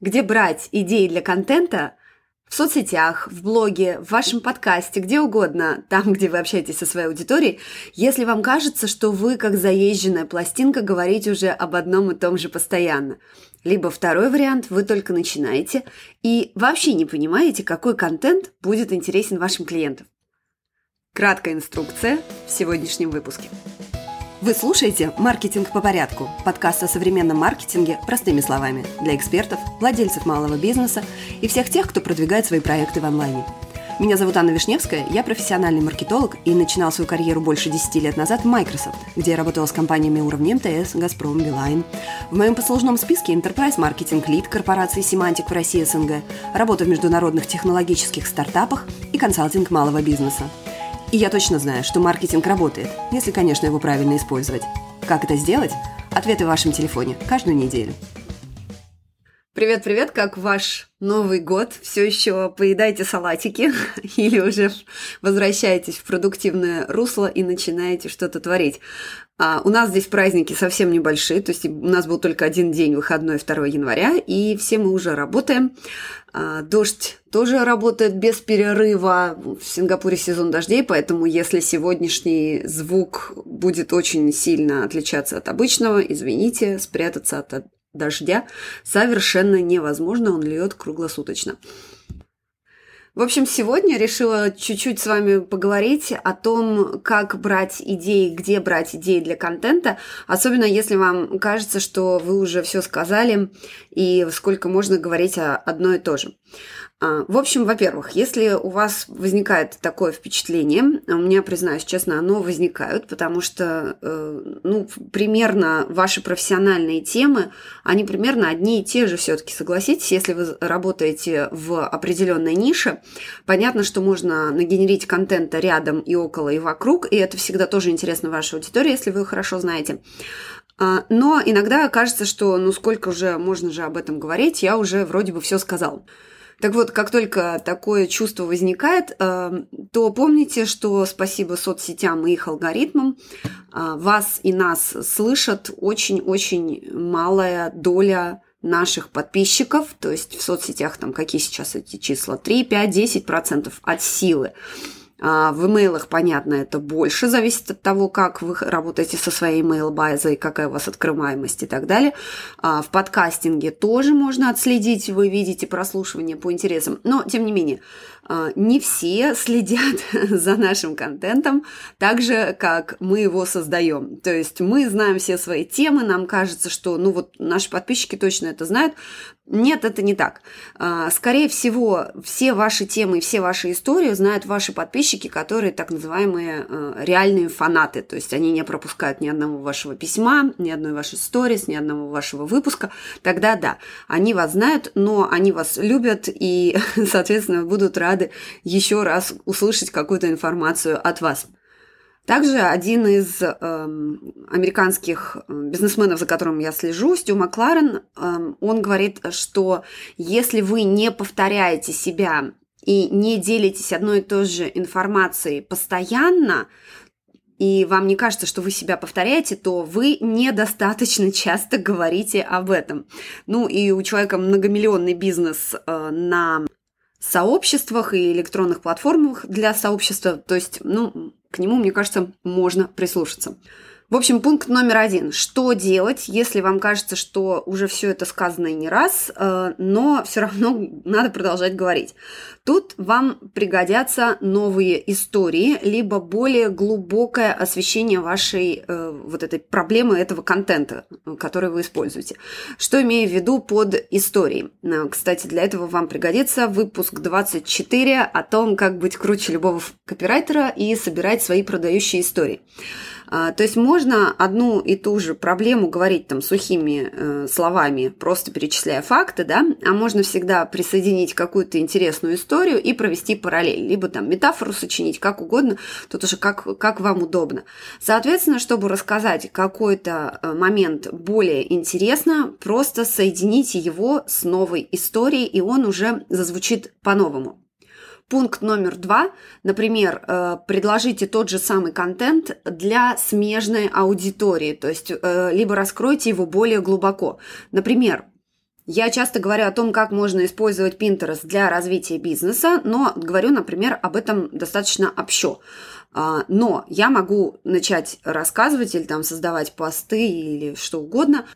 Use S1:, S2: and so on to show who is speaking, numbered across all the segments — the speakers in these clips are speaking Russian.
S1: Где брать идеи для контента в соцсетях, в блоге, в вашем подкасте, где угодно, там, где вы общаетесь со своей аудиторией, если вам кажется, что вы, как заезженная пластинка, говорите уже об одном и том же постоянно. Либо второй вариант, вы только начинаете и вообще не понимаете, какой контент будет интересен вашим клиентам. Краткая инструкция в сегодняшнем выпуске. Вы слушаете «Маркетинг по порядку» – подкаст о современном маркетинге простыми словами для экспертов, владельцев малого бизнеса и всех тех, кто продвигает свои проекты в онлайне. Меня зовут Анна Вишневская, я профессиональный маркетолог и начинал свою карьеру больше 10 лет назад в Microsoft, где я работала с компаниями уровня МТС, Газпром, Билайн. В моем послужном списке Enterprise Marketing Lead корпорации Semantic в России СНГ, работа в международных технологических стартапах и консалтинг малого бизнеса. И я точно знаю, что маркетинг работает, если, конечно, его правильно использовать. Как это сделать? Ответы в вашем телефоне каждую неделю. Привет-привет, как ваш Новый год? Все еще поедаете салатики или уже возвращаетесь в продуктивное русло и начинаете что-то творить? А у нас здесь праздники совсем небольшие, то есть у нас был только один день выходной 2 января, и все мы уже работаем. А, дождь тоже работает без перерыва. В Сингапуре сезон дождей, поэтому если сегодняшний звук будет очень сильно отличаться от обычного, извините, спрятаться от дождя совершенно невозможно, он льет круглосуточно. В общем, сегодня решила чуть-чуть с вами поговорить о том, как брать идеи, где брать идеи для контента, особенно если вам кажется, что вы уже все сказали и сколько можно говорить о одно и то же. А, в общем, во-первых, если у вас возникает такое впечатление, у меня, признаюсь честно, оно возникает, потому что, э, ну, примерно ваши профессиональные темы, они примерно одни и те же все-таки, согласитесь, если вы работаете в определенной нише, понятно, что можно нагенерить контента рядом и около, и вокруг, и это всегда тоже интересно вашей аудитории, если вы хорошо знаете. А, но иногда кажется, что ну сколько уже можно же об этом говорить, я уже вроде бы все сказал. Так вот, как только такое чувство возникает, э, то помните, что спасибо соцсетям и их алгоритмам э, вас и нас слышат очень-очень малая доля наших подписчиков, то есть в соцсетях там какие сейчас эти числа, 3, 5, 10 процентов от силы. А, в имейлах, понятно, это больше, зависит от того, как вы работаете со своей email-базой, какая у вас открываемость и так далее. А, в подкастинге тоже можно отследить, вы видите прослушивание по интересам. Но, тем не менее, не все следят за нашим контентом так же, как мы его создаем. То есть мы знаем все свои темы, нам кажется, что ну вот наши подписчики точно это знают. Нет, это не так. А, скорее всего, все ваши темы и все ваши истории знают ваши подписчики, которые так называемые а, реальные фанаты. То есть они не пропускают ни одного вашего письма, ни одной вашей сторис, ни одного вашего выпуска. Тогда да, они вас знают, но они вас любят и, соответственно, будут рады рады еще раз услышать какую-то информацию от вас. Также один из э, американских бизнесменов, за которым я слежу, Стю Макларен, э, он говорит, что если вы не повторяете себя и не делитесь одной и той же информацией постоянно, и вам не кажется, что вы себя повторяете, то вы недостаточно часто говорите об этом. Ну и у человека многомиллионный бизнес э, на сообществах и электронных платформах для сообщества. То есть, ну, к нему, мне кажется, можно прислушаться. В общем, пункт номер один. Что делать, если вам кажется, что уже все это сказано и не раз, э, но все равно надо продолжать говорить? Тут вам пригодятся новые истории, либо более глубокое освещение вашей э, вот этой проблемы, этого контента, который вы используете. Что имею в виду под историей? Э, кстати, для этого вам пригодится выпуск 24 о том, как быть круче любого копирайтера и собирать свои продающие истории. А, то есть можно одну и ту же проблему говорить там сухими э, словами, просто перечисляя факты, да, а можно всегда присоединить какую-то интересную историю и провести параллель, либо там метафору сочинить, как угодно, тут уже как, как вам удобно. Соответственно, чтобы рассказать какой-то э, момент более интересно, просто соедините его с новой историей, и он уже зазвучит по-новому. Пункт номер два, например, э, предложите тот же самый контент для смежной аудитории, то есть э, либо раскройте его более глубоко. Например, Я часто говорю о том, как можно использовать Pinterest для развития бизнеса, но говорю, например, об этом достаточно общо. А, но я могу начать рассказывать или там создавать посты или что угодно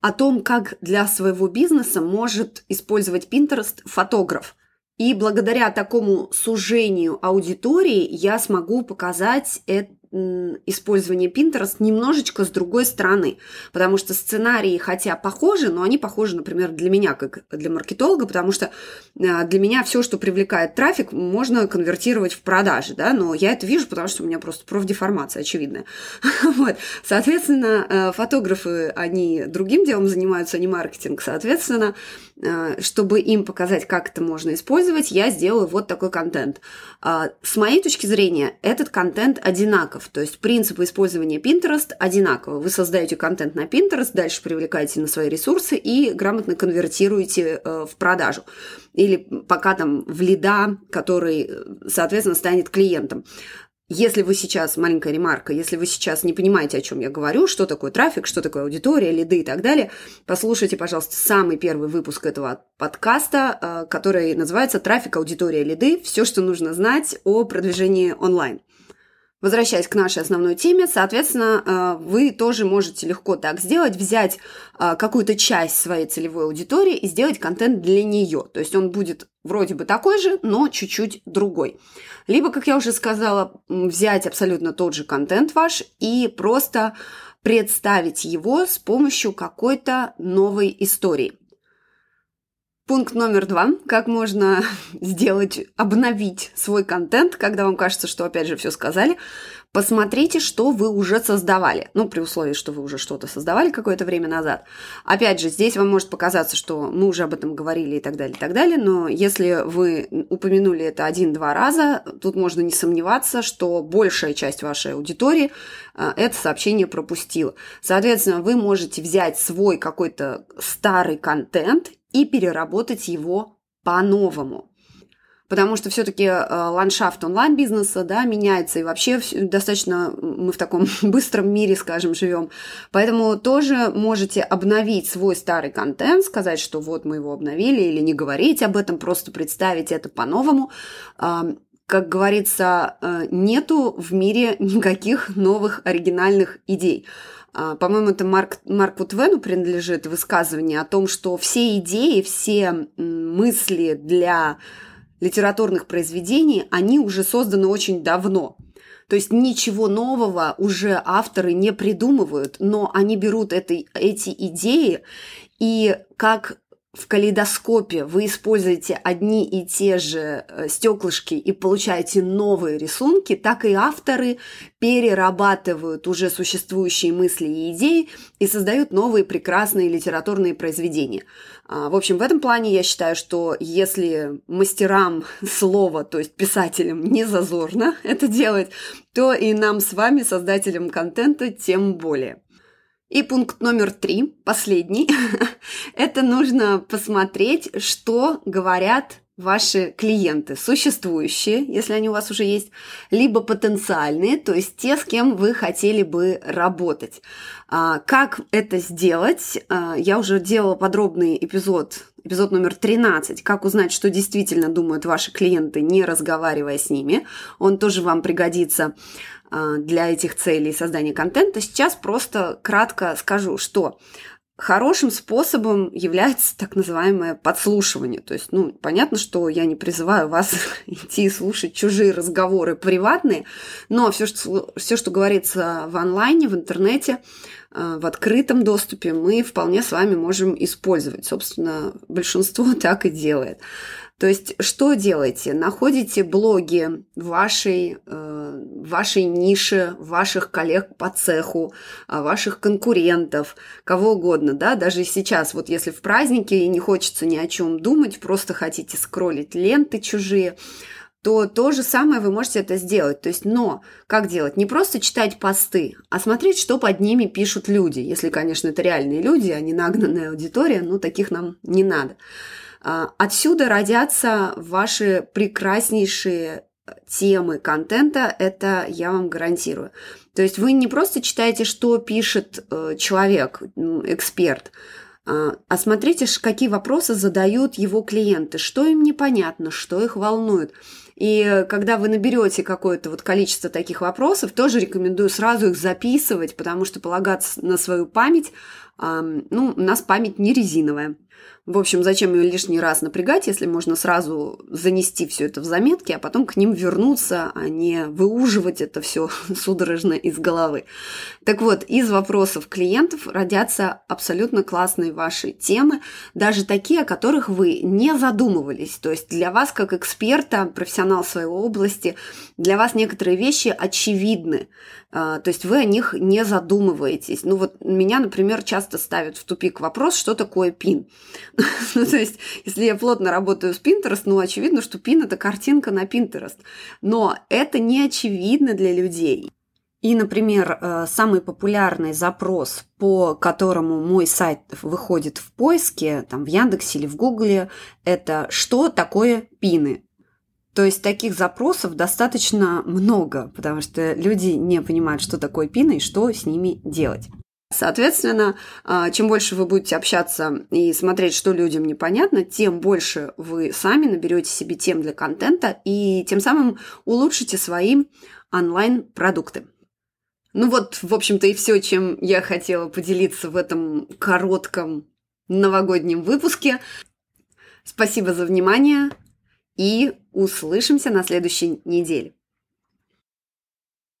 S1: о том, как для своего бизнеса может использовать Pinterest фотограф. И благодаря такому сужению аудитории я смогу показать это использование Pinterest немножечко с другой стороны, потому что сценарии, хотя похожи, но они похожи, например, для меня, как для маркетолога, потому что а, для меня все, что привлекает трафик, можно конвертировать в продажи, да, но я это вижу, потому что у меня просто профдеформация очевидная. вот. Соответственно, э, фотографы, они другим делом занимаются, не маркетинг, соответственно, э, чтобы им показать, как это можно использовать, я сделаю вот такой контент. А, с моей точки зрения, этот контент одинаков одинаков. То есть принципы использования Pinterest одинаковы. Вы создаете контент на Pinterest, дальше привлекаете на свои ресурсы и грамотно конвертируете э, в продажу. Или пока там в лида, который, э, соответственно, станет клиентом. Если вы сейчас, маленькая ремарка, если вы сейчас не понимаете, о чем я говорю, что такое трафик, что такое аудитория, лиды и так далее, послушайте, пожалуйста, самый первый выпуск этого подкаста, э, который называется «Трафик, аудитория, лиды. Все, что нужно знать о продвижении онлайн». Возвращаясь к нашей основной теме, соответственно, э, вы тоже можете легко так сделать, взять э, какую-то часть своей целевой аудитории и сделать контент для нее. То есть он будет вроде бы такой же, но чуть-чуть другой. Либо, как я уже сказала, взять абсолютно тот же контент ваш и просто представить его с помощью какой-то новой истории. Пункт номер два. Как можно сделать, обновить свой контент, когда вам кажется, что опять же все сказали. Посмотрите, что вы уже создавали. Ну, при условии, что вы уже что-то создавали какое-то время назад. Опять же, здесь вам может показаться, что мы уже об этом говорили и так далее, и так далее. Но если вы упомянули это один-два раза, тут можно не сомневаться, что большая часть вашей аудитории э, это сообщение пропустила. Соответственно, вы можете взять свой какой-то старый контент и переработать его по-новому. Потому что все-таки э, ландшафт онлайн-бизнеса да, меняется, и вообще достаточно мы в таком быстром мире, скажем, живем. Поэтому тоже можете обновить свой старый контент, сказать, что вот мы его обновили, или не говорить об этом, просто представить это по-новому. Как говорится, э, нету в мире никаких новых оригинальных идей. А, по-моему, это Марк, Марку Твену принадлежит высказывание о том, что все идеи, все мысли для литературных произведений, они уже созданы очень давно. То есть ничего нового уже авторы не придумывают, но они берут это, эти идеи и как в калейдоскопе вы используете одни и те же э, стеклышки и получаете новые рисунки, так и авторы перерабатывают уже существующие мысли и идеи и создают новые прекрасные литературные произведения. А, в общем, в этом плане я считаю, что если мастерам слова, то есть писателям, не зазорно это делать, то и нам с вами, создателям контента, тем более. И пункт номер три, последний, это нужно посмотреть, что говорят ваши клиенты, существующие, если они у вас уже есть, либо потенциальные, то есть те, с кем вы хотели бы работать. А, как это сделать? А, я уже делала подробный эпизод, эпизод номер 13, как узнать, что действительно думают ваши клиенты, не разговаривая с ними. Он тоже вам пригодится а, для этих целей создания контента. Сейчас просто кратко скажу, что хорошим способом является так называемое подслушивание. То есть, ну, понятно, что я не призываю вас идти слушать чужие разговоры приватные, но все, что, все, что говорится в онлайне, в интернете, в открытом доступе, мы вполне с вами можем использовать. Собственно, большинство так и делает. То есть, что делаете? Находите блоги вашей, э, вашей ниши, ваших коллег по цеху, а, ваших конкурентов, кого угодно, да, даже сейчас, вот если в празднике и не хочется ни о чем думать, просто хотите скроллить ленты чужие, то то же самое вы можете это сделать. То есть, но как делать? Не просто читать посты, а смотреть, что под ними пишут люди. Если, конечно, это реальные люди, а не нагнанная аудитория, ну, таких нам не надо. А, отсюда родятся ваши прекраснейшие темы контента, это я вам гарантирую. То есть вы не просто читаете, что пишет э, человек, эксперт, А, осмотрите, какие вопросы задают его клиенты, что им непонятно, что их волнует. И когда вы наберете какое-то вот количество таких вопросов, тоже рекомендую сразу их записывать, потому что полагаться на свою память, ну, у нас память не резиновая. В общем, зачем ее лишний раз напрягать, если можно сразу занести все это в заметки, а потом к ним вернуться, а не выуживать это все судорожно из головы. Так вот, из вопросов клиентов родятся абсолютно классные ваши темы, даже такие, о которых вы не задумывались. То есть для вас, как эксперта, профессионал своей области, для вас некоторые вещи очевидны. А, то есть вы о них не задумываетесь. Ну вот меня, например, часто ставят в тупик вопрос, что такое пин. ну, то есть, если я плотно работаю с Pinterest, ну, очевидно, что пин – это картинка на Pinterest. Но это не очевидно для людей. И, например, э, самый популярный запрос, по которому мой сайт выходит в поиске, там в Яндексе или в Гугле, это «Что такое пины?». То есть таких запросов достаточно много, потому что люди не понимают, что такое пины и что с ними делать. Соответственно, а, чем больше вы будете общаться и смотреть, что людям непонятно, тем больше вы сами наберете себе тем для контента и тем самым улучшите свои онлайн-продукты. Ну вот, в общем-то, и все, чем я хотела поделиться в этом коротком новогоднем выпуске. Спасибо за внимание и услышимся на следующей неделе.